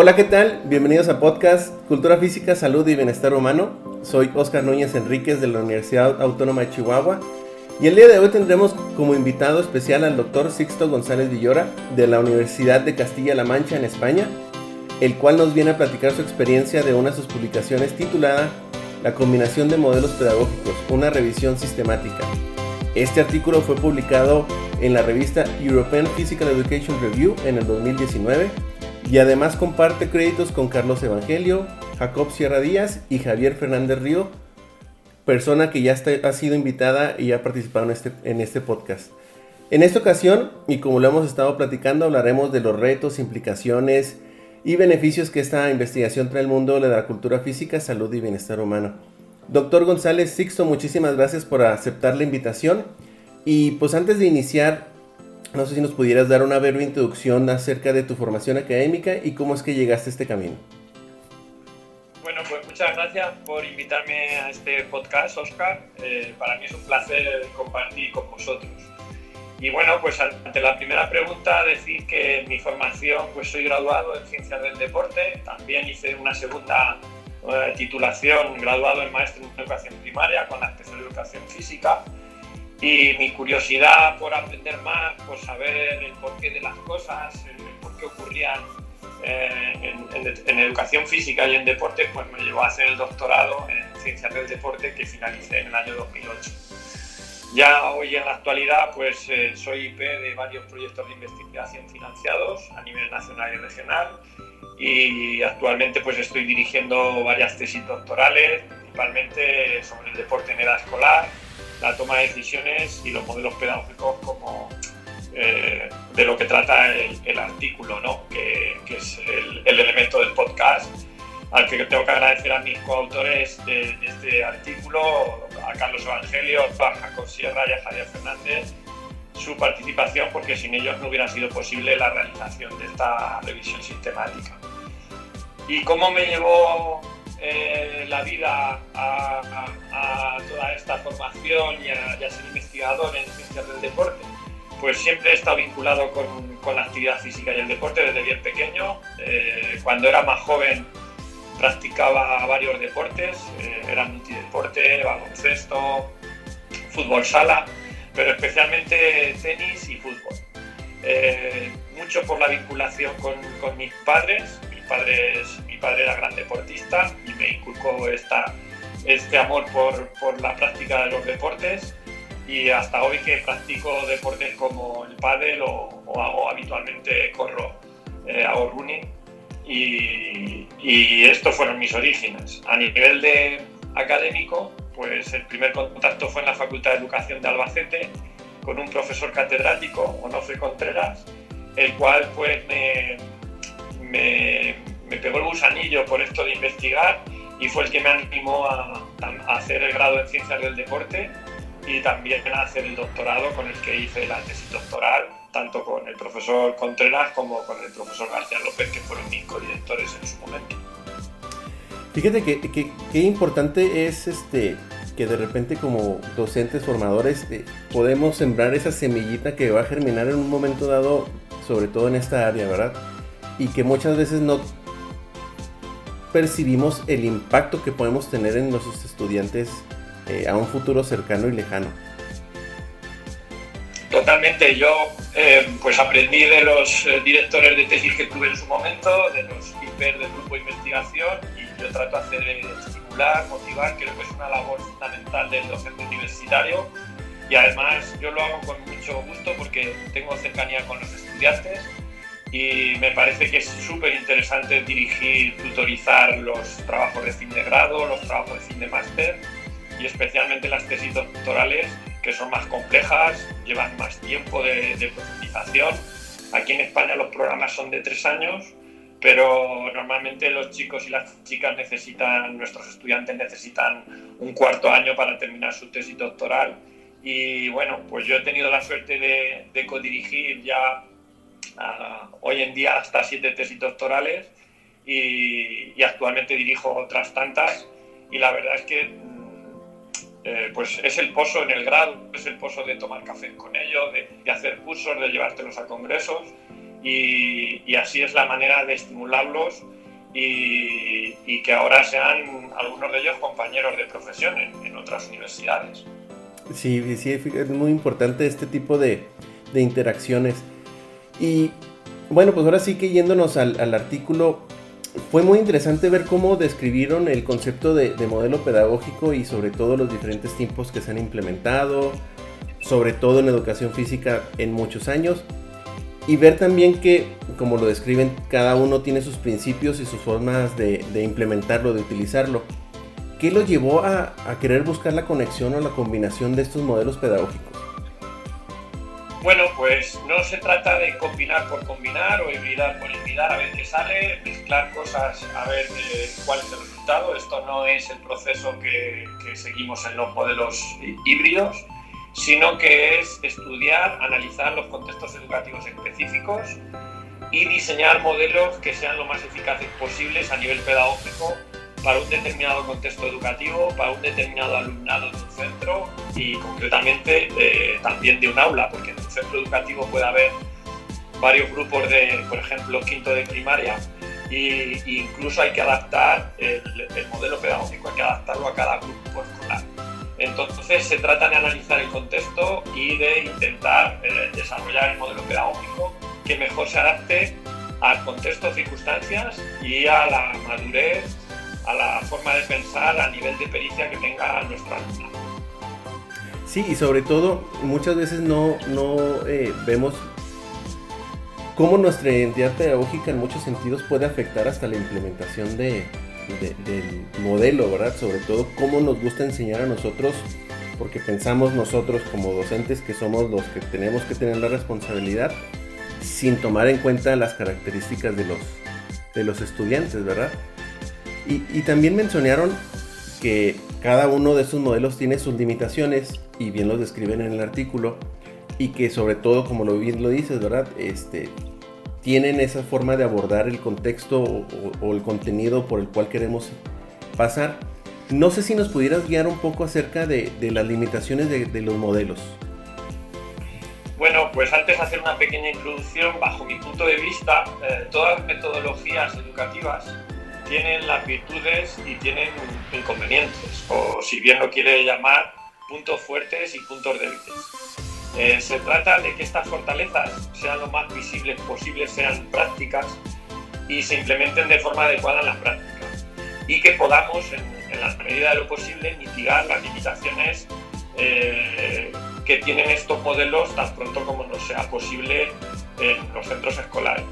Hola, ¿qué tal? Bienvenidos a podcast Cultura Física, Salud y Bienestar Humano. Soy Oscar Núñez Enríquez de la Universidad Autónoma de Chihuahua y el día de hoy tendremos como invitado especial al doctor Sixto González Villora de la Universidad de Castilla-La Mancha en España, el cual nos viene a platicar su experiencia de una de sus publicaciones titulada La combinación de modelos pedagógicos, una revisión sistemática. Este artículo fue publicado en la revista European Physical Education Review en el 2019 y además comparte créditos con Carlos Evangelio, Jacob Sierra Díaz y Javier Fernández Río, persona que ya ha sido invitada y ha participado en este, en este podcast. En esta ocasión, y como lo hemos estado platicando, hablaremos de los retos, implicaciones y beneficios que esta investigación trae al mundo de la cultura física, salud y bienestar humano. Doctor González Sixto, muchísimas gracias por aceptar la invitación. Y pues antes de iniciar, no sé si nos pudieras dar una breve introducción acerca de tu formación académica y cómo es que llegaste a este camino. Bueno, pues muchas gracias por invitarme a este podcast, Oscar. Eh, para mí es un placer compartir con vosotros. Y bueno, pues ante la primera pregunta, decir que mi formación, pues soy graduado en Ciencias del Deporte, también hice una segunda eh, titulación, graduado en Maestro en Educación Primaria con la especial Educación Física y mi curiosidad por aprender más, por saber el porqué de las cosas, el por qué ocurrían eh, en, educación física y en deporte, pues me llevó a hacer el doctorado en ciencias del deporte que finalicé en el año 2008. Ya hoy en la actualidad pues eh, soy IP de varios proyectos de investigación financiados a nivel nacional y regional y actualmente pues estoy dirigiendo varias tesis doctorales, principalmente sobre el deporte en edad escolar, la toma de decisiones y los modelos pedagógicos como eh, de lo que trata el, artículo, ¿no? que, es el, elemento del podcast, al que tengo que agradecer a mis coautores de, este artículo, a Carlos Evangelio, a Jacob Sierra y a Javier Fernández, su participación, porque sin ellos no hubiera sido posible la realización de esta revisión sistemática. ¿Y cómo me llevó eh, la vida a, toda esta formación y a, ser investigador en ciencias del deporte? Pues siempre he estado vinculado con, la actividad física y el deporte desde bien pequeño. Eh, cuando era más joven practicaba varios deportes, eh, eran multideporte, baloncesto, fútbol sala, pero especialmente tenis y fútbol. mucho por la vinculación con mis padres, mi padre era gran deportista y me inculcó esta, este amor por, por, la práctica de los deportes y hasta hoy que practico deportes como el pádel o, hago habitualmente corro, eh, hago running y, y, estos fueron mis orígenes. A nivel de académico, pues el primer contacto fue en la Facultad de Educación de Albacete con un profesor catedrático, Onofre Contreras, el cual pues me, me, pegó el gusanillo por esto de investigar y fue el que me animó a, hacer el grado en ciencias del deporte y también a hacer el doctorado con el que hice la tesis doctoral, tanto con el profesor Contreras como con el profesor García López, que fueron mis codirectores en su momento. Fíjate que, importante es este que de repente como docentes formadores eh, podemos sembrar esa semillita que va a germinar en un momento dado, sobre todo en esta área, ¿verdad? Y que muchas veces no percibimos el impacto que podemos tener en nuestros estudiantes eh, a un futuro cercano y lejano. Totalmente, yo eh, pues aprendí de los eh, directores de tesis que tuve en su momento, de los hiper del grupo de investigación y yo trato de hacer estimular, motivar, creo que es una labor fundamental del docente universitario y además yo lo hago con mucho gusto porque tengo cercanía con los estudiantes y me parece que es súper interesante dirigir, tutorizar los trabajos de fin de grado, los trabajos de fin de máster y especialmente las tesis doctorales que son más complejas, llevan más tiempo de, de profundización. Aquí en España los programas son de tres años, pero normalmente los chicos y las chicas necesitan, nuestros estudiantes necesitan un cuarto año para terminar su tesis doctoral. Y bueno, pues yo he tenido la suerte de, de codirigir ya hoy en día hasta siete tesis doctorales y, actualmente dirijo otras tantas y la verdad es que mm, eh, pues es el pozo en el grado, es el pozo de tomar café con ellos, de, hacer cursos, de llevártelos a congresos y, así es la manera de estimularlos y, que ahora sean algunos de ellos compañeros de profesión en, otras universidades. Sí, sí, es muy importante este tipo de, interacciones. Y bueno, pues ahora sí que yéndonos al, artículo, fue muy interesante ver cómo describieron el concepto de, de, modelo pedagógico y sobre todo los diferentes tiempos que se han implementado, sobre todo en educación física en muchos años y ver también que, como lo describen, cada uno tiene sus principios y sus formas de, implementarlo, de utilizarlo. ¿Qué lo llevó a, querer buscar la conexión o la combinación de estos modelos pedagógicos? Bueno, pues no se trata de combinar por combinar o hibridar por hibridar a ver qué sale, mezclar cosas a ver eh, cuál es el resultado. Esto no es el proceso que, que seguimos en los modelos híbridos sino que es estudiar, analizar los contextos educativos específicos y diseñar modelos que sean lo más eficaces posibles a nivel pedagógico para un determinado contexto educativo, para un determinado alumnado de un centro y concretamente eh, también de un aula, porque en un centro educativo puede haber varios grupos de, por ejemplo, quinto de primaria, e incluso hay que adaptar el, el modelo pedagógico, hay que adaptarlo a cada grupo escolar. Entonces se trata de analizar el contexto y de intentar eh, desarrollar el modelo pedagógico que mejor se adapte al contexto, circunstancias y a la madurez, a la forma de pensar, a nivel de pericia que tenga nuestro alumno. Sí, y sobre todo muchas veces no, no eh, vemos cómo nuestra identidad pedagógica en muchos sentidos puede afectar hasta la implementación de, del modelo, ¿verdad? Sobre todo cómo nos gusta enseñar a nosotros, porque pensamos nosotros como docentes que somos los que tenemos que tener la responsabilidad sin tomar en cuenta las características de los, de los estudiantes, ¿verdad? Y, y también mencionaron que cada uno de estos modelos tiene sus limitaciones y bien los describen en el artículo y que sobre todo, como lo bien lo dices, ¿verdad? Este, tienen esa forma de abordar el contexto o, el contenido por el cual queremos pasar. No sé si nos pudieras guiar un poco acerca de, las limitaciones de, los modelos. Bueno, pues antes de hacer una pequeña introducción, bajo mi punto de vista, eh, todas las metodologías educativas tienen las virtudes y tienen inconvenientes, o si bien lo quiere llamar, puntos fuertes y puntos débiles. Eh, se trata de que estas fortalezas sean lo más visibles posibles, sean prácticas y se implementen de forma adecuada en las prácticas y que podamos, en, la medida de lo posible, mitigar las limitaciones eh, que tienen estos modelos tan pronto como nos sea posible en los centros escolares.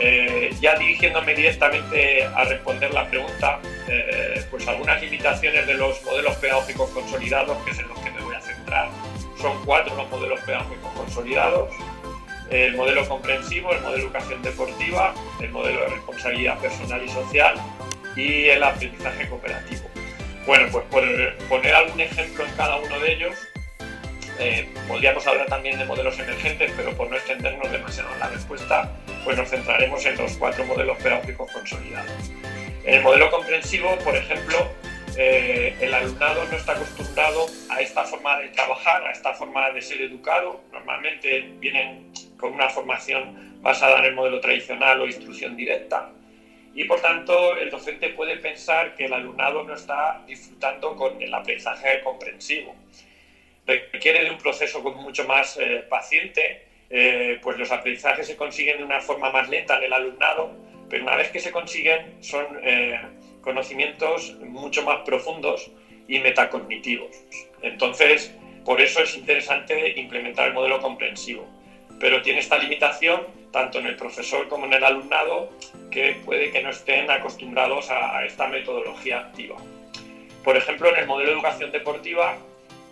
Eh, ya dirigiéndome directamente a responder la pregunta, pues algunas limitaciones de los modelos pedagógicos consolidados, que es en los que me voy a centrar, son cuatro los modelos pedagógicos consolidados. El modelo comprensivo, el modelo de educación deportiva, el modelo de responsabilidad personal y social y el aprendizaje cooperativo. Bueno, pues por poner algún ejemplo en cada uno de ellos, eh, podríamos hablar también de modelos emergentes, pero por no extendernos demasiado en la respuesta, pues nos centraremos en los cuatro modelos pedagógicos consolidados. En el modelo comprensivo, por ejemplo, eh, el alumnado no está acostumbrado a esta forma de trabajar, a esta forma de ser educado. Normalmente vienen con una formación basada en el modelo tradicional o instrucción directa. Y por tanto, el docente puede pensar que el alumnado no está disfrutando con el aprendizaje comprensivo. Requiere de un proceso mucho más eh, paciente, eh, pues los aprendizajes se consiguen de una forma más lenta en el alumnado, pero una vez que se consiguen son conocimientos mucho más profundos y metacognitivos. Entonces, por eso es interesante implementar el modelo comprensivo. Pero tiene esta limitación tanto en el profesor como en el alumnado que puede que no estén acostumbrados a esta metodología activa. Por ejemplo, en el modelo de educación deportiva,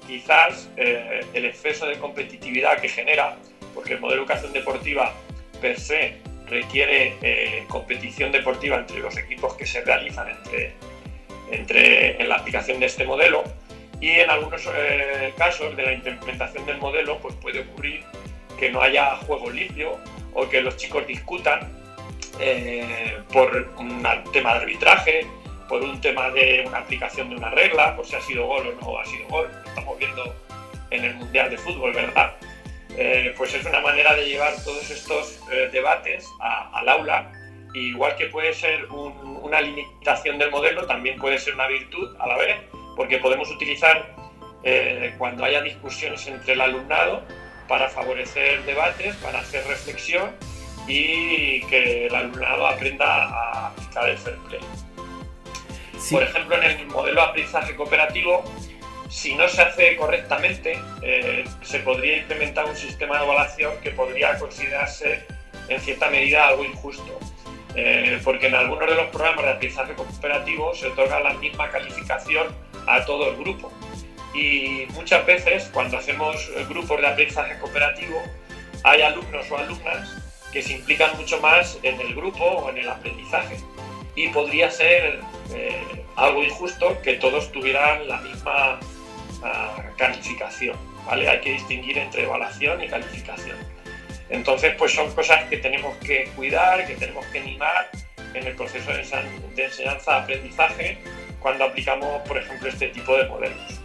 quizás eh, el exceso de competitividad que genera, porque el modelo de educación deportiva per se requiere eh, competición deportiva entre los equipos que se realizan entre, entre, en la aplicación de este modelo y en algunos eh, casos de la implementación del modelo pues puede ocurrir que no haya juego limpio o que los chicos discutan por un tema de arbitraje, por un tema de una aplicación de una regla, por si ha sido gol o no ha sido gol, lo estamos viendo en el Mundial de Fútbol, ¿verdad? eh, pues es una manera de llevar todos estos eh, debates al aula. igual que puede ser una limitación del modelo, también puede ser una virtud a la vez, porque podemos utilizar eh, cuando haya discusiones entre el alumnado para favorecer debates, para hacer reflexión y que el alumnado aprenda a aplicar el fair play. Por ejemplo, en el modelo de aprendizaje cooperativo, si no se hace correctamente, eh, se podría implementar un sistema de evaluación que podría considerarse en cierta medida algo injusto. Eh, porque en algunos de los programas de aprendizaje cooperativo se otorga la misma calificación a todo el grupo. Y muchas veces, cuando hacemos grupos de aprendizaje cooperativo, hay alumnos o alumnas que se implican mucho más en el grupo o en el aprendizaje. Y podría ser eh, algo injusto que todos tuvieran la misma calificación, ¿vale? Hay que distinguir entre evaluación y calificación. Entonces, pues son cosas que tenemos que cuidar, que tenemos que animar en el proceso de enseñanza-aprendizaje cuando aplicamos, por ejemplo, este tipo de modelos.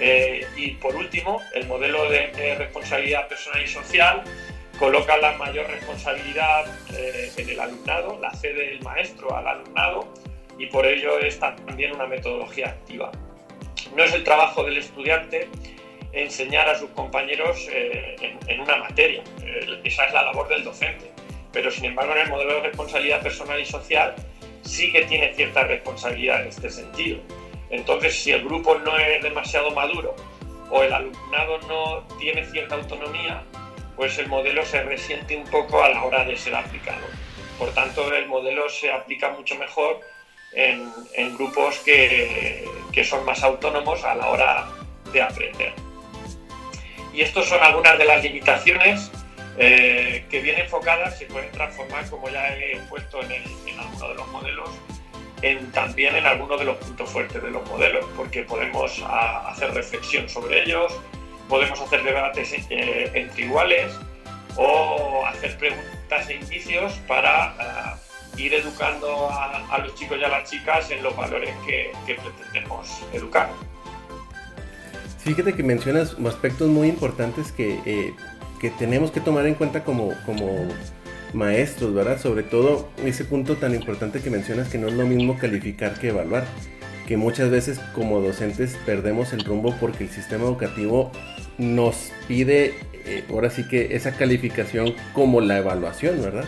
Eh, y por último, el modelo de, responsabilidad personal y social coloca la mayor responsabilidad eh, en el alumnado, la cede el maestro al alumnado y por ello es también una metodología activa. No es el trabajo del estudiante enseñar a sus compañeros eh, en, una materia, esa es la labor del docente, pero sin embargo en el modelo de responsabilidad personal y social sí que tiene cierta responsabilidad en este sentido. Entonces, si el grupo no es demasiado maduro o el alumnado no tiene cierta autonomía, pues el modelo se resiente un poco a la hora de ser aplicado. Por tanto, el modelo se aplica mucho mejor en, grupos que, son más autónomos a la hora de aprender. Y estas son algunas de las limitaciones eh, que bien enfocadas se pueden transformar, como ya he puesto en, en alguno de los modelos, también en algunos de los puntos fuertes de los modelos, porque podemos hacer reflexión sobre ellos, podemos hacer debates eh, entre iguales o hacer preguntas e indicios para ir educando a, los chicos y a las chicas en los valores que, pretendemos educar. Fíjate que mencionas aspectos muy importantes que, eh, que tenemos que tomar en cuenta como, como maestros, ¿verdad? Sobre todo ese punto tan importante que mencionas que no es lo mismo calificar que evaluar, que muchas veces como docentes perdemos el rumbo porque el sistema educativo nos pide eh, ahora sí que esa calificación como la evaluación, ¿verdad?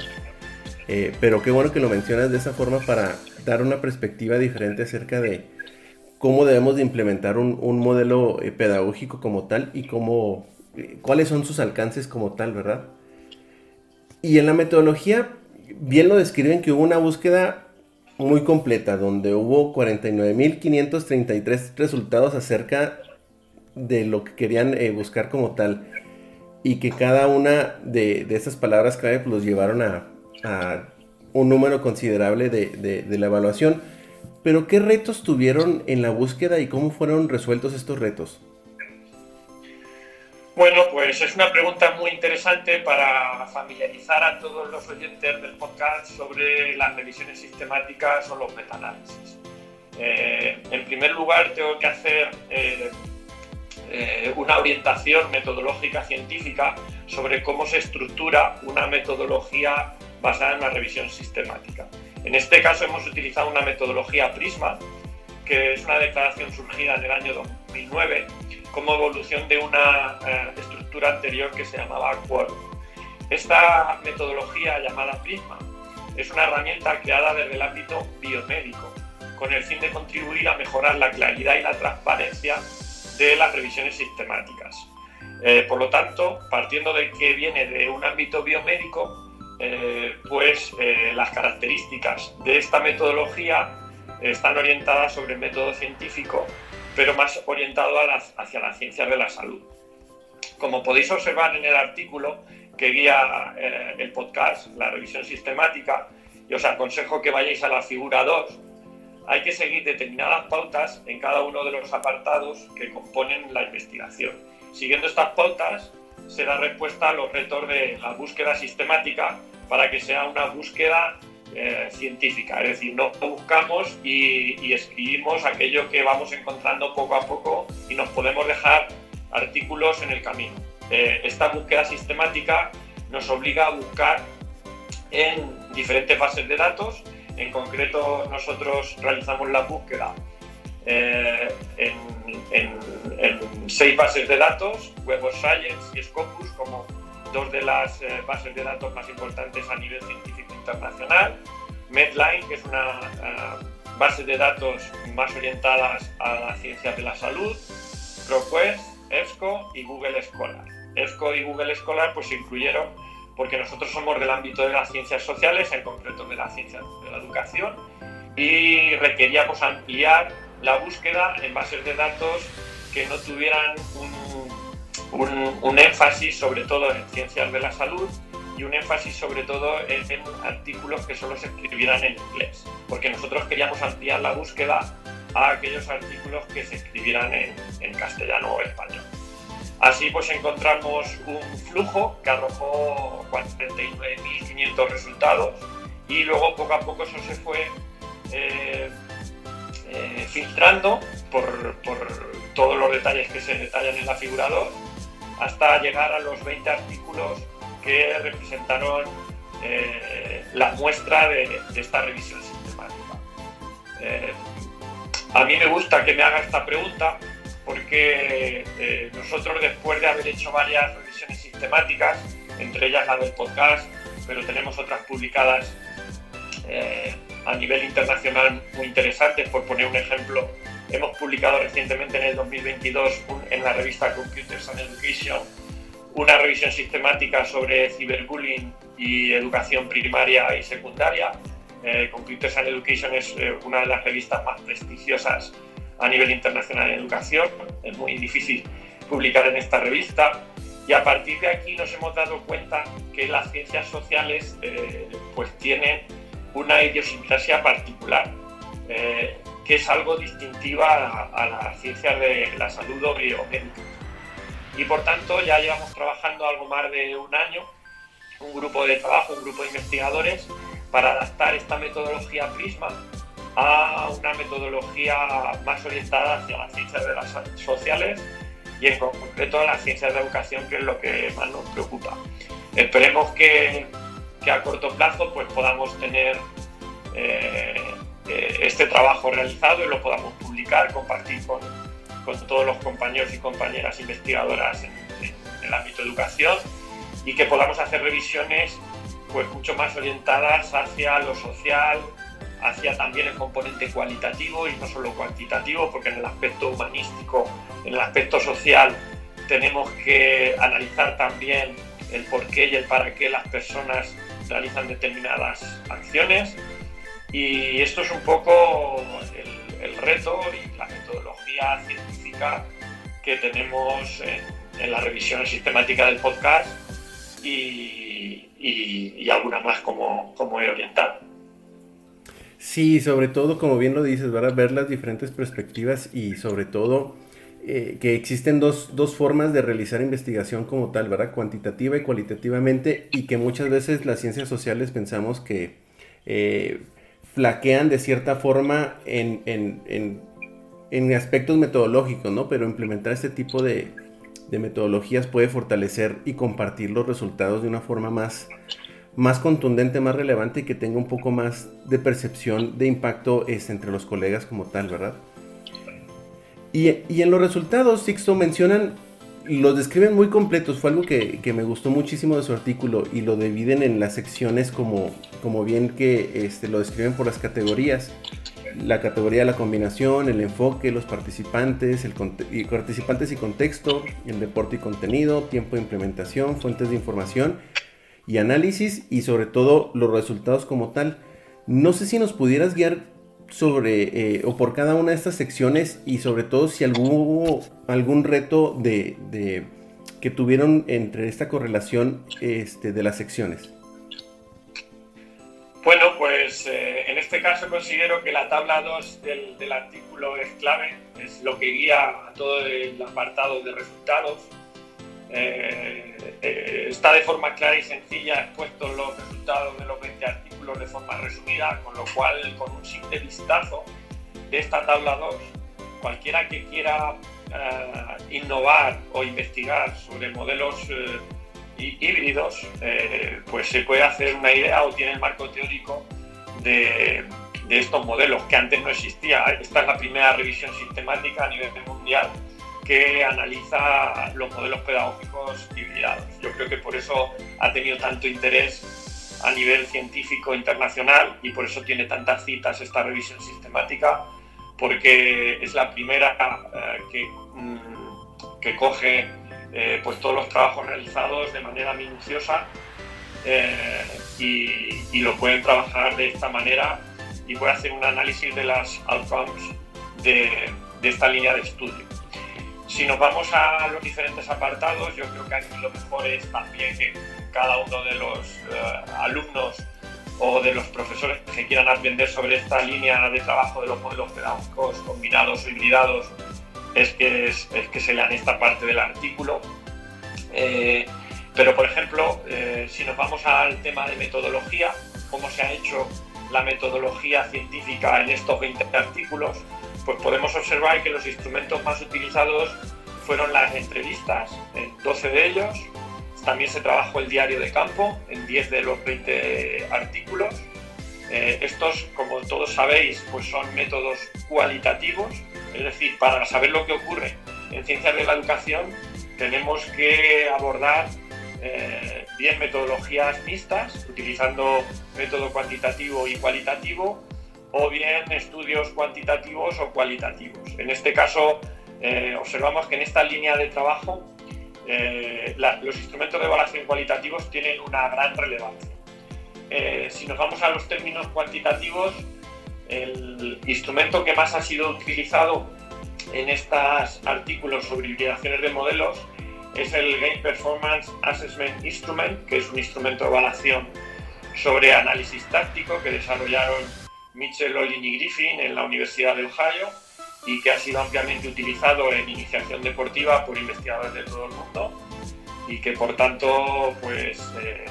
Eh, pero qué bueno que lo mencionas de esa forma para dar una perspectiva diferente acerca de cómo debemos de implementar un, modelo eh, pedagógico como tal y cómo, cuáles son sus alcances como tal, ¿verdad? Y en la metodología, bien lo describen que hubo una búsqueda muy completa, donde hubo 49.533 resultados acerca de lo que querían buscar como tal, y que cada una de, de esas palabras clave pues, los llevaron a, a un número considerable de, la evaluación. Pero ¿qué retos tuvieron en la búsqueda y cómo fueron resueltos estos retos? Bueno, pues es una pregunta muy interesante para familiarizar a todos los oyentes del podcast sobre las revisiones sistemáticas o los metaanálisis. Eh, en primer lugar, tengo que hacer eh, eh, una orientación metodológica científica sobre cómo se estructura una metodología basada en una revisión sistemática. En este caso hemos utilizado una metodología Prisma, que es una declaración surgida en el año 2009 como evolución de una eh, estructura anterior que se llamaba Quorum. Esta metodología llamada Prisma es una herramienta creada desde el ámbito biomédico con el fin de contribuir a mejorar la claridad y la transparencia de las revisiones sistemáticas. Eh, por lo tanto, partiendo de que viene de un ámbito biomédico, eh, pues eh, las características de esta metodología están orientadas sobre el método científico, pero más orientado hacia las ciencias de la salud. Como podéis observar en el artículo que guía eh, el podcast, la revisión sistemática, y os aconsejo que vayáis a la figura 2, hay que seguir determinadas pautas en cada uno de los apartados que componen la investigación. Siguiendo estas pautas, se da respuesta a los retos de la búsqueda sistemática para que sea una búsqueda eh, científica, es decir, no buscamos y, escribimos aquello que vamos encontrando poco a poco y nos podemos dejar artículos en el camino. eh, esta búsqueda sistemática nos obliga a buscar en diferentes bases de datos. En concreto, nosotros realizamos la búsqueda eh, en, seis bases de datos, Web of Science y Scopus, como dos de las eh, bases de datos más importantes a nivel científico internacional. Medline, que es una base de datos más orientadas a las ciencias de la salud. ProQuest, EBSCO y Google Scholar. EBSCO y Google Scholar pues, se incluyeron porque nosotros somos del ámbito de las ciencias sociales, en concreto de la ciencia de la educación, y requeríamos ampliar la búsqueda en bases de datos que no tuvieran un, un, énfasis sobre todo en ciencias de la salud y un énfasis sobre todo en, artículos que solo se escribieran en inglés, porque nosotros queríamos ampliar la búsqueda a aquellos artículos que se escribieran en, en castellano o español. Así pues encontramos un flujo que arrojó 49.500 resultados y luego poco a poco eso se fue eh, eh, filtrando por, todos los detalles que se detallan en la figura 2 hasta llegar a los 20 artículos que representaron eh, la muestra de, esta revisión sistemática. a mí me gusta que me haga esta pregunta porque eh, nosotros después de haber hecho varias revisiones sistemáticas, entre ellas la del podcast, pero tenemos otras publicadas eh, a nivel internacional muy interesantes, por poner un ejemplo, hemos publicado recientemente en el 2022 en la revista Computers and Education una revisión sistemática sobre ciberbullying y educación primaria y secundaria. Eh, Computers and Education es una de las revistas más prestigiosas a nivel internacional en educación. Es muy difícil publicar en esta revista. Y a partir de aquí nos hemos dado cuenta que las ciencias sociales eh, pues tienen una idiosincrasia particular, eh, que es algo distintiva a, las ciencias de la salud o biomédica. Y por tanto ya llevamos trabajando algo más de un año, un grupo de trabajo, un grupo de investigadores, para adaptar esta metodología Prisma a una metodología más orientada hacia las ciencias de las sociales y en concreto a las ciencias de educación, que es lo que más nos preocupa. Esperemos que, que a corto plazo pues, podamos tener eh, eh, este trabajo realizado y lo podamos publicar, compartir con, todos los compañeros y compañeras investigadoras en, en, el ámbito de educación y que podamos hacer revisiones pues, mucho más orientadas hacia lo social, hacia también el componente cualitativo y no solo cuantitativo, porque en el aspecto humanístico, en el aspecto social, tenemos que analizar también el por qué y el para qué las personas realizan determinadas acciones. Y esto es un poco el, reto y la metodología científica que tenemos en, la revisión sistemática del podcast y, y, alguna más como, como he orientado. Sí, sobre todo, como bien lo dices, ¿verdad? ver las diferentes perspectivas y sobre todo eh, que existen dos, dos, formas de realizar investigación como tal, ¿verdad? Cuantitativa y cualitativamente y que muchas veces las ciencias sociales pensamos que eh, flaquean de cierta forma en, en, en, aspectos metodológicos, ¿no? Pero implementar este tipo de, de metodologías puede fortalecer y compartir los resultados de una forma más más contundente, más relevante y que tenga un poco más de percepción de impacto es entre los colegas como tal, ¿verdad? Y, en los resultados, Sixto mencionan, los describen muy completos, fue algo que, me gustó muchísimo de su artículo y lo dividen en las secciones como, como bien que este, lo describen por las categorías. La categoría de la combinación, el enfoque, los participantes, el y participantes y contexto, el deporte y contenido, tiempo de implementación, fuentes de información y análisis y sobre todo los resultados como tal. No sé si nos pudieras guiar sobre eh, o por cada una de estas secciones y sobre todo si hubo algún reto de, que tuvieron entre esta correlación este, de las secciones. Bueno, pues eh, en este caso considero que la tabla 2 del, del, artículo es clave, es lo que guía a todo el apartado de resultados eh, eh, está de forma clara y sencilla expuesto los resultados de los 20 artículos de forma resumida, con lo cual con un simple vistazo de esta tabla 2, cualquiera que quiera innovar o investigar sobre modelos híbridos, pues se puede hacer una idea o tiene el marco teórico de, de estos modelos que antes no existía. Esta es la primera revisión sistemática a nivel mundial que analiza los modelos pedagógicos hibridados. Yo creo que por eso ha tenido tanto interés a nivel científico internacional y por eso tiene tantas citas esta revisión sistemática, porque es la primera eh, que, mm, que, coge eh, pues todos los trabajos realizados de manera minuciosa eh, y, y, lo pueden trabajar de esta manera y puede hacer un análisis de las outcomes de, de esta línea de estudio. Si nos vamos a los diferentes apartados, yo creo que aquí lo mejor es también que cada uno de los eh, alumnos o de los profesores que quieran aprender sobre esta línea de trabajo de los modelos pedagógicos combinados o hibridados es que, es, que se lean esta parte del artículo. Eh, pero, por ejemplo, eh, si nos vamos al tema de metodología, cómo se ha hecho la metodología científica en estos 20 artículos, pues podemos observar que los instrumentos más utilizados fueron las entrevistas, en 12 de ellos. También se trabajó el diario de campo en 10 de los 20 artículos. Eh, estos, como todos sabéis, pues son métodos cualitativos, es decir, para saber lo que ocurre en ciencias de la educación tenemos que abordar 10 eh, metodologías mixtas, utilizando método cuantitativo y cualitativo, o bien estudios cuantitativos o cualitativos. En este caso, eh, observamos que en esta línea de trabajo eh, los instrumentos de evaluación cualitativos tienen una gran relevancia. Eh, si nos vamos a los términos cuantitativos, el instrumento que más ha sido utilizado en estos artículos sobre hibridaciones de modelos es el Game Performance Assessment Instrument, que es un instrumento de evaluación sobre análisis táctico que desarrollaron Mitchell, Olin y Griffin en la Universidad de Ohio y que ha sido ampliamente utilizado en iniciación deportiva por investigadores de todo el mundo y que por tanto pues, eh,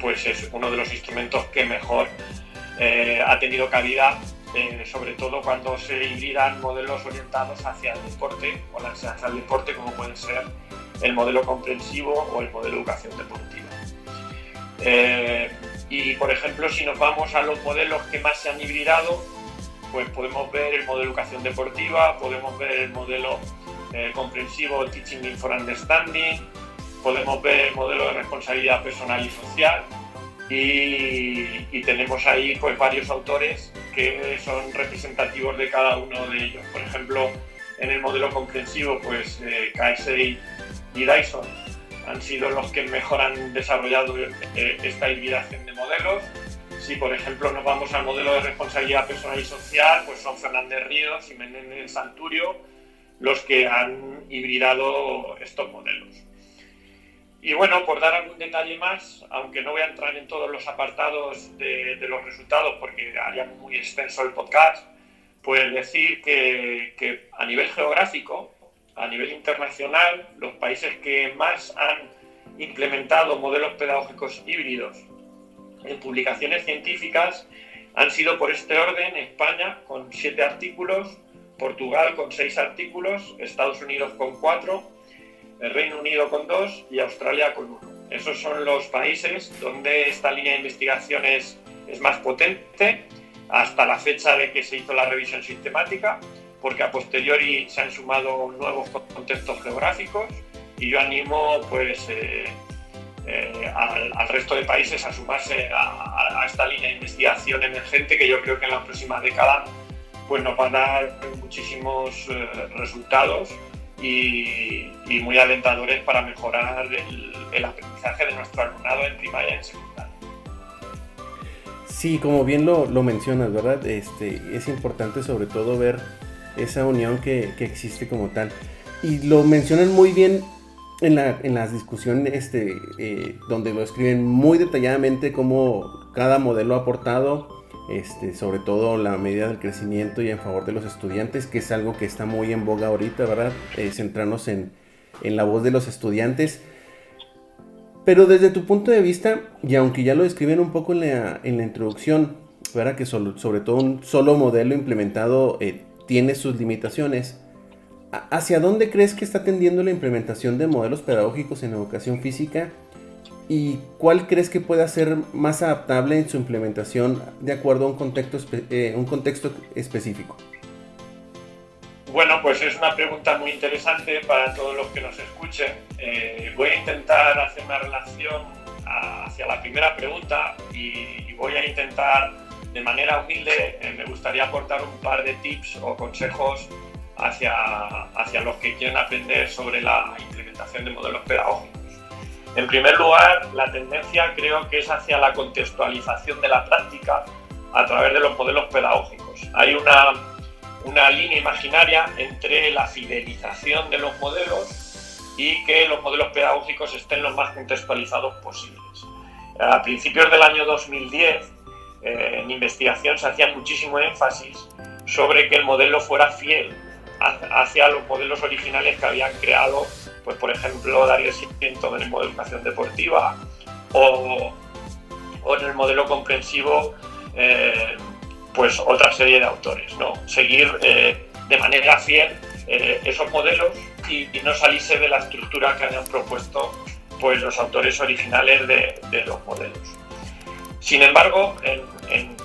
pues es uno de los instrumentos que mejor eh, ha tenido cabida, eh, sobre todo cuando se hibridan modelos orientados hacia el deporte o la enseñanza del deporte, como pueden ser el modelo comprensivo o el modelo de educación deportiva. Y, por ejemplo, si nos vamos a los modelos que más se han hibridado, pues podemos ver el modelo de educación deportiva, podemos ver el modelo eh, comprensivo Teaching for Understanding, podemos ver el modelo de responsabilidad personal y social y, tenemos ahí pues varios autores que son representativos de cada uno de ellos. Por ejemplo, en el modelo comprensivo, pues eh, y Dyson han sido los que mejor han desarrollado eh, esta hibridación de modelos. Si, por ejemplo, nos vamos al modelo de responsabilidad personal y social, pues son Fernández Ríos y Menéndez Santurio los que han hibridado estos modelos. Y bueno, por dar algún detalle más, aunque no voy a entrar en todos los apartados de, los resultados porque haría muy extenso el podcast, pues decir que, que a nivel geográfico, a nivel internacional, los países que más han implementado modelos pedagógicos híbridos en publicaciones científicas han sido por este orden España con siete artículos, Portugal con seis artículos, Estados Unidos con cuatro, el Reino Unido con dos y Australia con uno. Esos son los países donde esta línea de investigación es, es más potente hasta la fecha de que se hizo la revisión sistemática porque a posteriori se han sumado nuevos contextos geográficos y yo animo pues, eh, eh, al, resto de países a sumarse a, esta línea de investigación emergente que yo creo que en la próxima década pues, nos va a dar muchísimos eh, resultados y, muy alentadores para mejorar el, aprendizaje de nuestro alumnado en primaria y en secundaria. Sí, como bien lo, lo mencionas, ¿verdad? Este, es importante sobre todo ver esa unión que, existe como tal. Y lo mencionan muy bien en, la, en las discusiones este, eh, donde lo escriben muy detalladamente cómo cada modelo ha aportado, este, sobre todo la medida del crecimiento y en favor de los estudiantes, que es algo que está muy en boga ahorita, ¿verdad? Eh, centrarnos en, la voz de los estudiantes. Pero desde tu punto de vista, y aunque ya lo describen un poco en la, en la introducción, ¿verdad? que sobre todo un solo modelo implementado eh, tiene sus limitaciones. ¿Hacia dónde crees que está tendiendo la implementación de modelos pedagógicos en educación física? ¿Y cuál crees que pueda ser más adaptable en su implementación de acuerdo a un contexto, eh, un contexto específico? Bueno, pues es una pregunta muy interesante para todos los que nos escuchen. Eh, voy a intentar hacer una relación hacia la primera pregunta y, voy a intentar de manera humilde, eh, me gustaría aportar un par de tips o consejos hacia, hacia los que quieren aprender sobre la implementación de modelos pedagógicos. En primer lugar, la tendencia creo que es hacia la contextualización de la práctica a través de los modelos pedagógicos. Hay una, una línea imaginaria entre la fidelización de los modelos y que los modelos pedagógicos estén lo más contextualizados posibles. A principios del año 2010, eh, en investigación se hacía muchísimo énfasis sobre que el modelo fuera fiel hacia los modelos originales que habían creado pues por ejemplo Darío Siento en el modelo de educación deportiva o, en el modelo comprensivo eh, pues otra serie de autores, ¿no? Seguir eh, de manera fiel eh, esos modelos y, no salirse de la estructura que habían propuesto pues los autores originales de, los modelos. Sin embargo, en,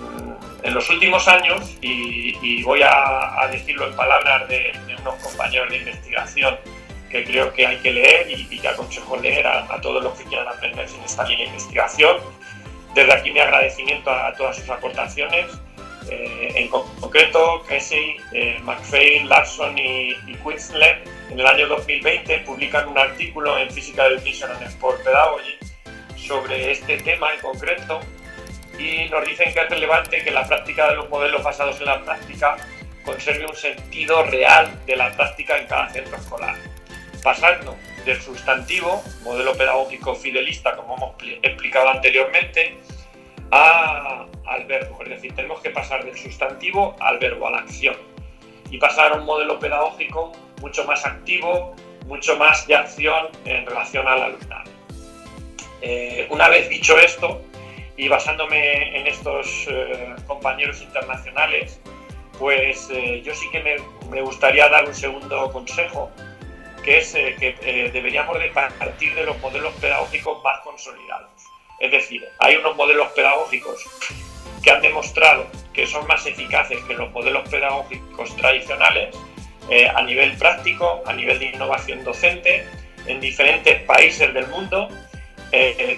los últimos años, y, voy a, decirlo en palabras de, de unos compañeros de investigación que creo que hay que leer y, que aconsejo leer a, todos los que quieran aprender en esta línea de investigación. Desde aquí mi agradecimiento a, todas sus aportaciones. Eh, en concreto, Casey, eh, Larson y, y en el año 2020 publican un artículo en Physical Education and Sport Pedagogy sobre este tema en concreto y nos dicen que es relevante que la práctica de los modelos basados en la práctica conserve un sentido real de la práctica en cada centro escolar pasando del sustantivo, modelo pedagógico fidelista, como hemos explicado anteriormente, al verbo. Es decir, tenemos que pasar del sustantivo al verbo, a la acción. Y pasar a un modelo pedagógico mucho más activo, mucho más de acción en relación al alumnado. Eh, una vez dicho esto, y basándome en estos eh, compañeros internacionales, pues eh, yo sí que me, gustaría dar un segundo consejo que es eh, que deberíamos de partir de los modelos pedagógicos más consolidados. Es decir, hay unos modelos pedagógicos que han demostrado que son más eficaces que los modelos pedagógicos tradicionales a nivel práctico, a nivel de innovación docente, en diferentes países del mundo,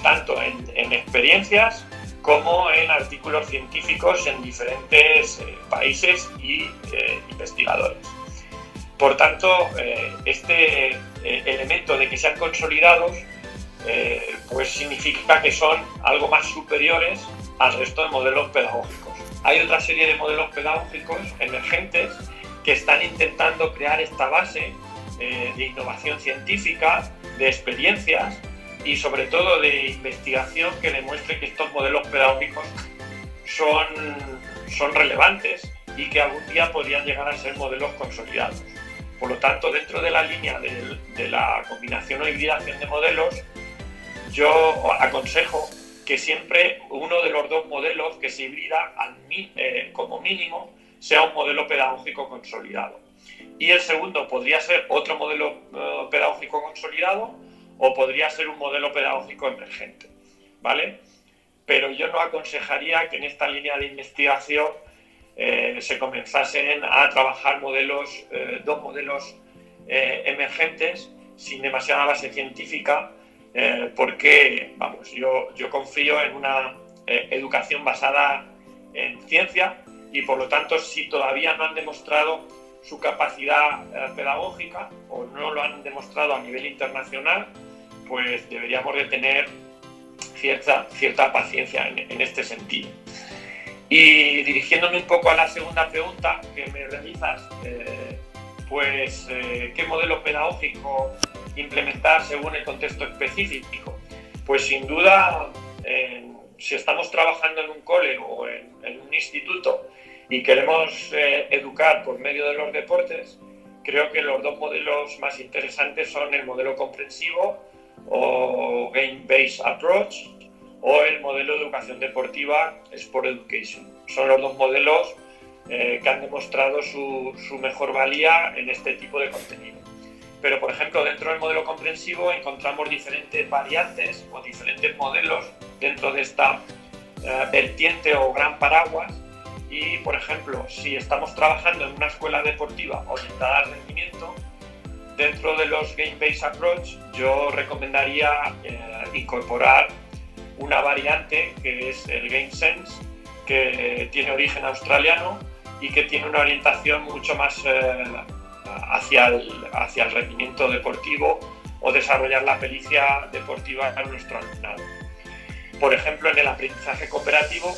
tanto en, en, experiencias como en artículos científicos en diferentes países y investigadores. Por tanto, eh, este eh, elemento de que sean consolidados, eh, pues significa que son algo más superiores al resto de modelos pedagógicos. Hay otra serie de modelos pedagógicos emergentes que están intentando crear esta base de innovación científica, de experiencias y sobre todo de investigación que demuestre que estos modelos pedagógicos son, son relevantes y que algún día podrían llegar a ser modelos consolidados. Por lo tanto, dentro de la línea de, la combinación o hibridación de modelos, yo aconsejo que siempre uno de los dos modelos que se hibrida eh, como mínimo sea un modelo pedagógico consolidado. Y el segundo podría ser otro modelo eh, pedagógico consolidado o podría ser un modelo pedagógico emergente. ¿Vale? Pero yo no aconsejaría que en esta línea de investigación eh, se comenzasen a trabajar modelos, eh, dos modelos eh, emergentes sin demasiada base científica, porque, vamos, yo, yo confío en una educación basada en ciencia y por lo tanto si todavía no han demostrado su capacidad pedagógica o no lo han demostrado a nivel internacional, pues deberíamos de tener cierta, cierta paciencia en, en este sentido. Y dirigiéndome un poco a la segunda pregunta que me realizas, eh, pues eh, qué modelo pedagógico implementar según el contexto específico. Pues sin duda, si estamos trabajando en un cole o en, un instituto y queremos eh, educar por medio de los deportes, creo que los dos modelos más interesantes son el modelo comprensivo o game-based approach o el modelo de educación deportiva Sport Education. Son los dos modelos eh, que han demostrado su, su mejor valía en este tipo de contenido. Pero, por ejemplo, dentro del modelo comprensivo encontramos diferentes variantes o diferentes modelos dentro de esta eh, vertiente o gran paraguas. Y, por ejemplo, si estamos trabajando en una escuela deportiva orientada al rendimiento, dentro de los Game-Based Approach yo recomendaría eh, incorporar una variante que es el Game Sense, que tiene origen australiano y que tiene una orientación mucho más eh, hacia, el, hacia el rendimiento deportivo o desarrollar la pericia deportiva en nuestro alumnado. Por ejemplo, en el aprendizaje cooperativo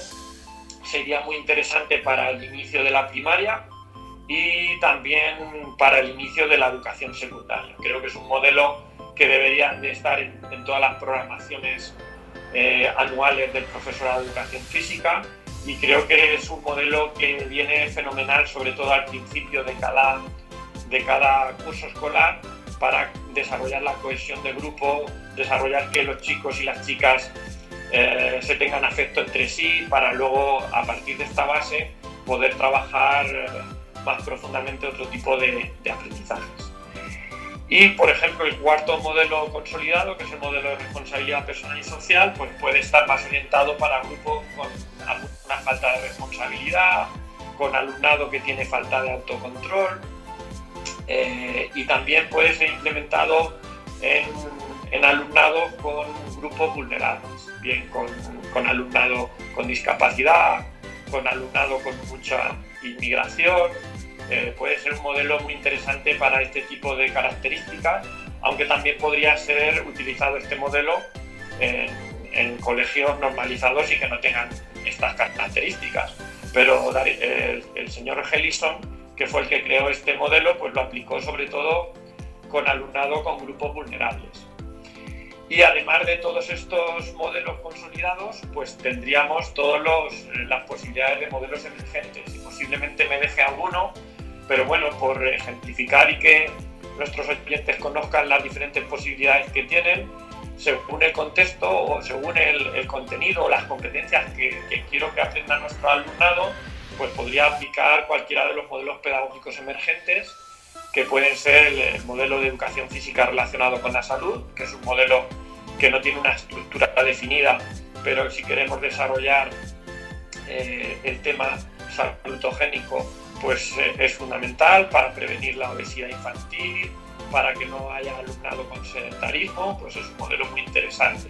sería muy interesante para el inicio de la primaria y también para el inicio de la educación secundaria. Creo que es un modelo que debería de estar en, todas las programaciones eh, anuales del profesorado de educación física y creo que es un modelo que viene fenomenal, sobre todo al principio de cada, de cada curso escolar, para desarrollar la cohesión de grupo, desarrollar que los chicos y las chicas eh, se tengan afecto entre sí, para luego, a partir de esta base, poder trabajar más profundamente otro tipo de, de aprendizajes. Y, por ejemplo, el cuarto modelo consolidado, que es el modelo de responsabilidad personal y social, pues puede estar más orientado para grupos con una falta de responsabilidad, con alumnado que tiene falta de autocontrol eh, y también puede ser implementado en, en alumnado con grupos vulnerables, bien con, con, alumnado con discapacidad, con alumnado con mucha inmigración. Eh, puede ser un modelo muy interesante para este tipo de características, aunque también podría ser utilizado este modelo en, en colegios normalizados y que no tengan estas características. Pero el, señor Hellison, que fue el que creó este modelo, pues lo aplicó sobre todo con alumnado con grupos vulnerables. Y además de todos estos modelos consolidados, pues tendríamos todas las posibilidades de modelos emergentes. Y posiblemente me deje alguno, pero bueno, por ejemplificar y que nuestros oyentes conozcan las diferentes posibilidades que tienen, según el contexto o según el, contenido o las competencias que, quiero que aprenda nuestro alumnado, pues podría aplicar cualquiera de los modelos pedagógicos emergentes, que pueden ser el, modelo de educación física relacionado con la salud, que es un modelo que no tiene una estructura definida, pero si queremos desarrollar eh, el tema salutogénico, pues eh, es fundamental para prevenir la obesidad infantil, para que no haya alumnado con sedentarismo, pues es un modelo muy interesante.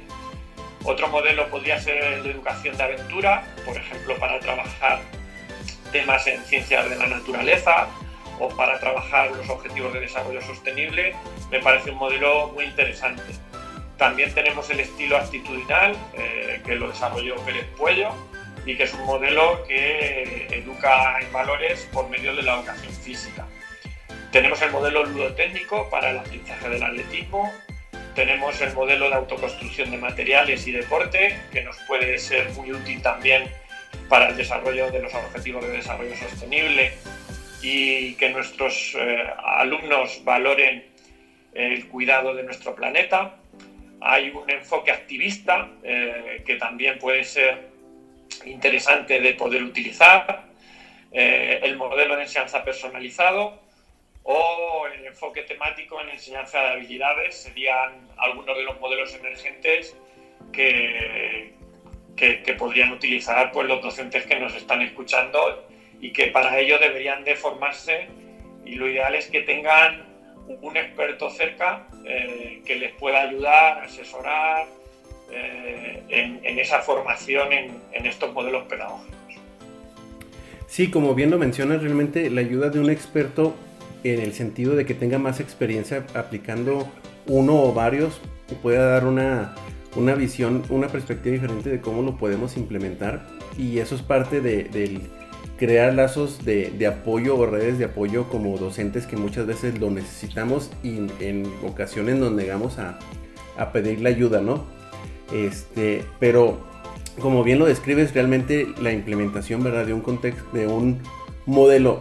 Otro modelo podría ser de educación de aventura, por ejemplo, para trabajar temas en ciencias de la naturaleza o para trabajar los objetivos de desarrollo sostenible, me parece un modelo muy interesante. También tenemos el estilo actitudinal, eh, que lo desarrolló Pérez Puello, y que es un modelo que educa en valores por medio de la educación física. Tenemos el modelo ludotécnico para el aprendizaje del atletismo, tenemos el modelo de autoconstrucción de materiales y deporte, que nos puede ser muy útil también para el desarrollo de los objetivos de desarrollo sostenible y que nuestros eh, alumnos valoren el cuidado de nuestro planeta. Hay un enfoque activista eh, que también puede ser interesante de poder utilizar. Eh, el modelo de enseñanza personalizado, o el enfoque temático en enseñanza de habilidades serían algunos de los modelos emergentes que, que, podrían utilizar pues, los docentes que nos están escuchando y que para ello deberían de formarse y lo ideal es que tengan un experto cerca eh, que les pueda ayudar, asesorar eh, en, esa formación en estos modelos pedagógicos. Sí, como bien lo mencionas, realmente la ayuda de un experto en el sentido de que tenga más experiencia aplicando uno o varios pueda dar una, una visión, una perspectiva diferente de cómo lo podemos implementar. Y eso es parte de, crear lazos de, de, apoyo o redes de apoyo como docentes que muchas veces lo necesitamos y en ocasiones nos negamos a, a pedir la ayuda, ¿no? Este, pero como bien lo describes, realmente la implementación, ¿verdad? De un contexto, de un modelo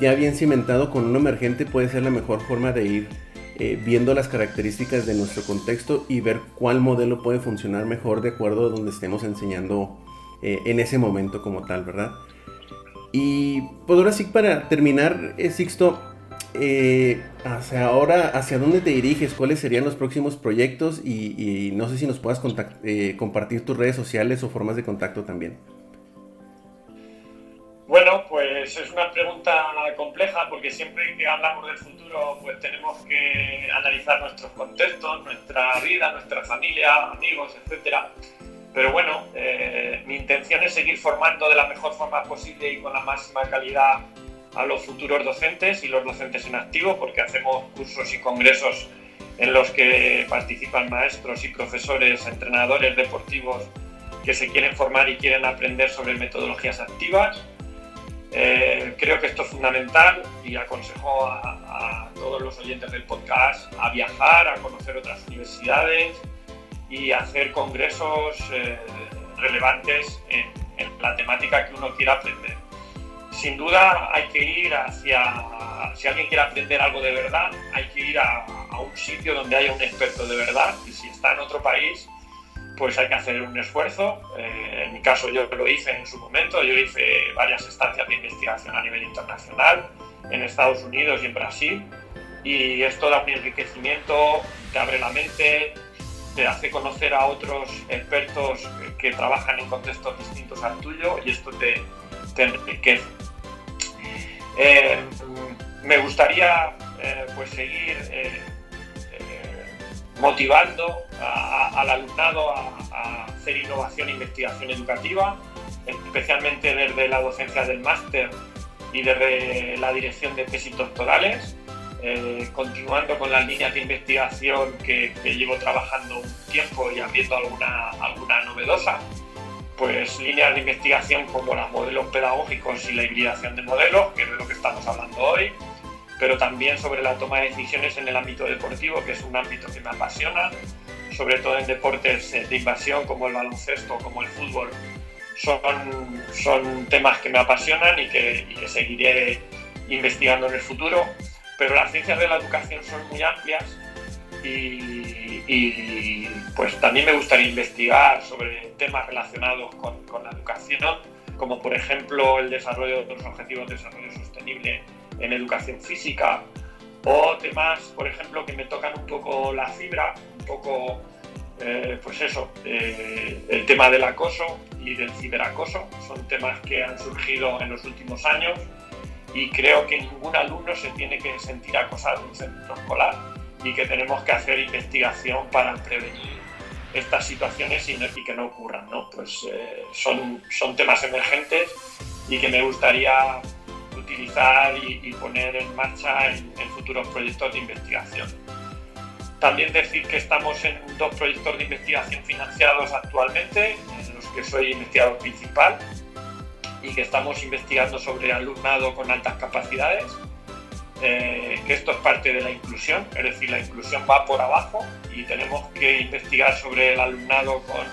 ya bien cimentado con un emergente puede ser la mejor forma de ir eh, viendo las características de nuestro contexto y ver cuál modelo puede funcionar mejor de acuerdo a donde estemos enseñando eh, en ese momento como tal, ¿verdad? Y pues ahora sí, para terminar, eh, Sixto, eh, hacia ahora, ¿hacia dónde te diriges? ¿Cuáles serían los próximos proyectos? Y, no sé si nos puedas eh, compartir tus redes sociales o formas de contacto también. Bueno, pues es una pregunta compleja porque siempre que hablamos del futuro pues tenemos que analizar nuestros contextos, nuestra vida, nuestra familia, amigos, etcétera. Pero bueno, eh, mi intención es seguir formando de la mejor forma posible y con la máxima calidad a los futuros docentes y los docentes en activo, porque hacemos cursos y congresos en los que participan maestros y profesores, entrenadores deportivos que se quieren formar y quieren aprender sobre metodologías activas. Eh, creo que esto es fundamental y aconsejo a, todos los oyentes del podcast a viajar, a conocer otras universidades y hacer congresos eh, relevantes en, en la temática que uno quiera aprender sin duda hay que ir hacia, si alguien quiere aprender algo de verdad, hay que ir a, un sitio donde haya un experto de verdad y si está en otro país, pues hay que hacer un esfuerzo. Eh, en mi caso yo lo hice en su momento, yo hice varias estancias de investigación a nivel internacional en Estados Unidos y en Brasil y esto da un enriquecimiento, te abre la mente, te hace conocer a otros expertos que, trabajan en contextos distintos al tuyo y esto te, te enriquece. Eh, me gustaría eh, pues seguir eh, motivando al alumnado a, hacer innovación e investigación educativa, especialmente desde la docencia del máster y desde la dirección de tesis doctorales, continuando con las líneas de investigación que, que, llevo trabajando un tiempo y abriendo alguna, alguna novedosa pues líneas de investigación como los modelos pedagógicos y la hibridación de modelos, que es de lo que estamos hablando hoy, pero también sobre la toma de decisiones en el ámbito deportivo, que es un ámbito que me apasiona, sobre todo en deportes de invasión como el baloncesto, como el fútbol. Son, son temas que me apasionan y que, y que seguiré investigando en el futuro, pero las ciencias de la educación son muy amplias y, pues también me gustaría investigar sobre temas relacionados con, la educación, como por ejemplo el desarrollo de los objetivos de desarrollo sostenible en educación física, o temas, por ejemplo, que me tocan un poco la fibra, un poco, eh, pues eso, eh, el tema del acoso y del ciberacoso. Son temas que han surgido en los últimos años y creo que ningún alumno se tiene que sentir acosado en un centro escolar y que tenemos que hacer investigación para prevenir estas situaciones y, que no ocurran. ¿no? Pues eh, son, son temas emergentes y que me gustaría utilizar y, poner en marcha en, futuros proyectos de investigación. También decir que estamos en dos proyectos de investigación financiados actualmente, en los que soy investigador principal y que estamos investigando sobre alumnado con altas capacidades eh, que esto es parte de la inclusión, es decir, la inclusión va por abajo y tenemos que investigar sobre el alumnado con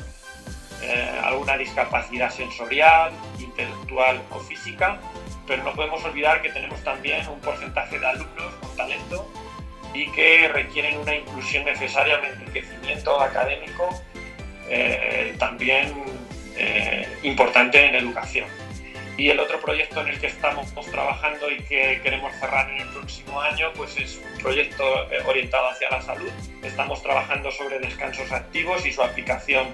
eh, alguna discapacidad sensorial, intelectual o física, pero no podemos olvidar que tenemos también un porcentaje de alumnos con talento y que requieren una inclusión necesaria, un enriquecimiento académico eh, también importante en educación. Y el otro proyecto en el que estamos trabajando y que queremos cerrar en el próximo año, pues es un proyecto eh, orientado hacia la salud. Estamos trabajando sobre descansos activos y su aplicación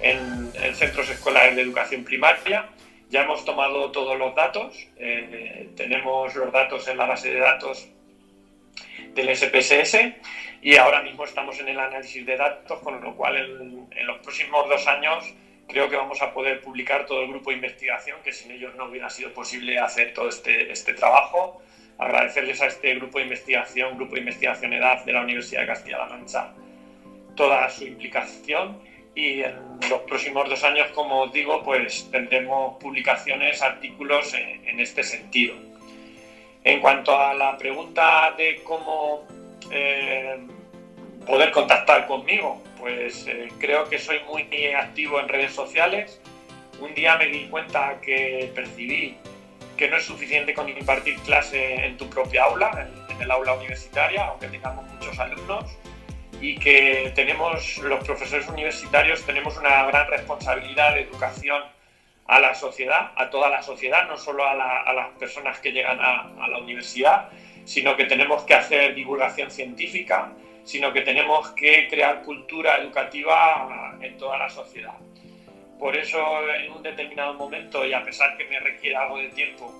en, centros escolares de educación primaria. Ya hemos tomado todos los datos, eh, tenemos los datos en la base de datos del SPSS y ahora mismo estamos en el análisis de datos, con lo cual en los próximos dos años creo que vamos a poder publicar todo el grupo de investigación, que sin ellos no hubiera sido posible hacer todo este, este trabajo. Agradecerles a este grupo de investigación, Grupo de Investigación EDAD de la Universidad de Castilla-La Mancha, toda su implicación y en los próximos dos años, como os digo, pues tendremos publicaciones, artículos en, este sentido. En cuanto a la pregunta de cómo eh, poder contactar conmigo, pues eh, creo que soy muy activo en redes sociales. Un día me di cuenta que percibí que no es suficiente con impartir clase en tu propia aula, en, el aula universitaria, aunque tengamos muchos alumnos, y que tenemos, los profesores universitarios, tenemos una gran responsabilidad de educación a la sociedad, a toda la sociedad, no solo a, las personas que llegan a, la universidad, sino que tenemos que hacer divulgación científica, sino que tenemos que crear cultura educativa en toda la sociedad. Por eso, en un determinado momento, y a pesar que me requiere algo de tiempo,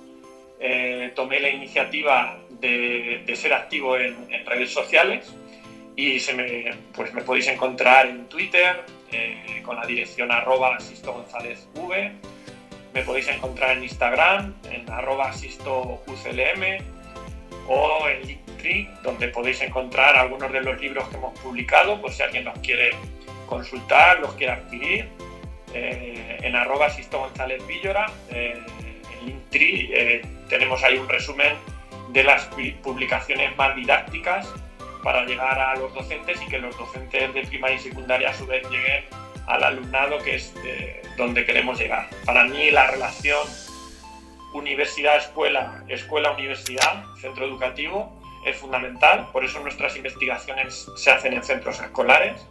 eh, tomé la iniciativa de, ser activo en, redes sociales y se me, pues me podéis encontrar en Twitter eh, con la dirección arroba Sisto González V, me podéis encontrar en Instagram en arroba Sisto UCLM o en Donde podéis encontrar algunos de los libros que hemos publicado por si alguien los quiere consultar, los quiere adquirir eh, en arroba Sisto González Villora en Linktree tenemos ahí un resumen de las publicaciones más didácticas para llegar a los docentes y que los docentes de primaria y secundaria a su vez lleguen al alumnado que es eh, donde queremos llegar. Para mí la relación universidad-escuela, escuela-universidad, centro educativo, es fundamental, por eso nuestras investigaciones se hacen en centros escolares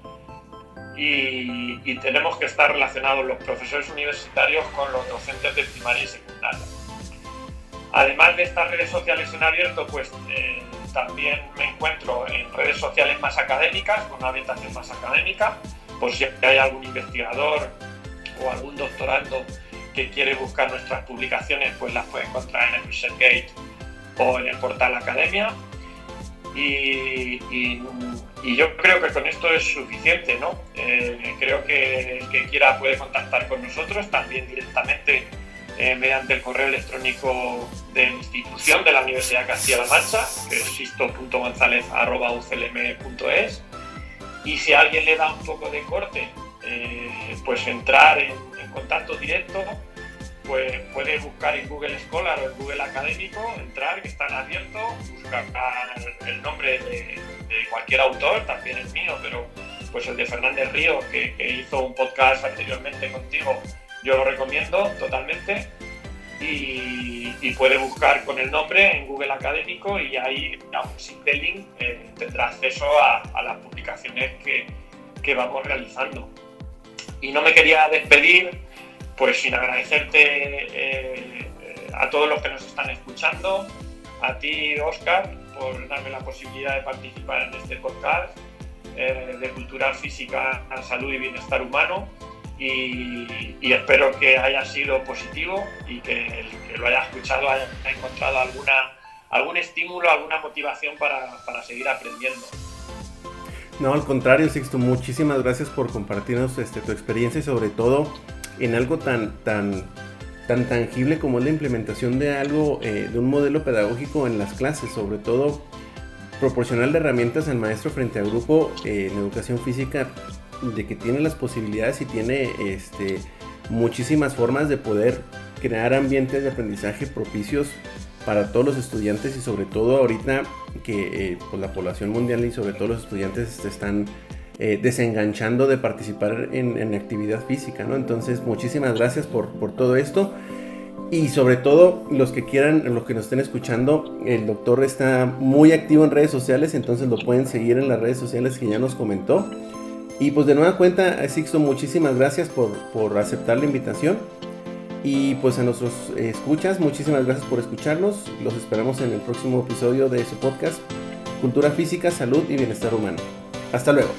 y, tenemos que estar relacionados los profesores universitarios con los docentes de primaria y secundaria. Además de estas redes sociales en abierto, pues eh, también me encuentro en redes sociales más académicas, con una orientación más académica, por si hay algún investigador o algún doctorando que quiere buscar nuestras publicaciones, pues las puede encontrar en el ResearchGate o en el portal Academia. Y, yo creo que con esto es suficiente, ¿no? Eh, creo que el que quiera puede contactar con nosotros también directamente eh, mediante el correo electrónico de institución de la Universidad Castilla-La Mancha, que es sisto.gonzález.uclm.es. Y si a alguien le da un poco de corte, eh, pues entrar en, contacto directo, pues puede buscar en Google Scholar o en Google Académico, entrar, que están abiertos, buscar el nombre de, cualquier autor, también el mío, pero pues el de Fernández Río, que, que hizo un podcast anteriormente contigo, yo lo recomiendo totalmente y, puede buscar con el nombre en Google Académico y ahí a un simple link eh, tendrá acceso a, las publicaciones que, que, vamos realizando. Y no me quería despedir pues sin agradecerte eh, a todos los que nos están escuchando, a ti Oscar por darme la posibilidad de participar en este podcast eh, de cultura física, salud y bienestar humano y, espero que haya sido positivo y que el que lo haya escuchado haya encontrado alguna, algún estímulo, alguna motivación para, para seguir aprendiendo. No, al contrario, Sixto, muchísimas gracias por compartirnos este, tu experiencia y sobre todo en algo tan, tan, tan tangible como es la implementación de algo, eh, de un modelo pedagógico en las clases, sobre todo proporcionar herramientas al maestro frente al grupo eh, en educación física de que tiene las posibilidades y tiene este, muchísimas formas de poder crear ambientes de aprendizaje propicios para todos los estudiantes y sobre todo ahorita que eh, pues, la población mundial y sobre todo los estudiantes están eh, desenganchando de participar en, actividad física, ¿no? Entonces muchísimas gracias por, por todo esto. Y sobre todo, los que quieran, los que nos estén escuchando, el doctor está muy activo en redes sociales, entonces lo pueden seguir en las redes sociales que ya nos comentó. Y pues de nueva cuenta, Sixto, muchísimas gracias por, aceptar la invitación. Y pues a nuestros escuchas, muchísimas gracias por escucharnos. Los esperamos en el próximo episodio de su podcast, Cultura Física, Salud y Bienestar Humano. Hasta luego.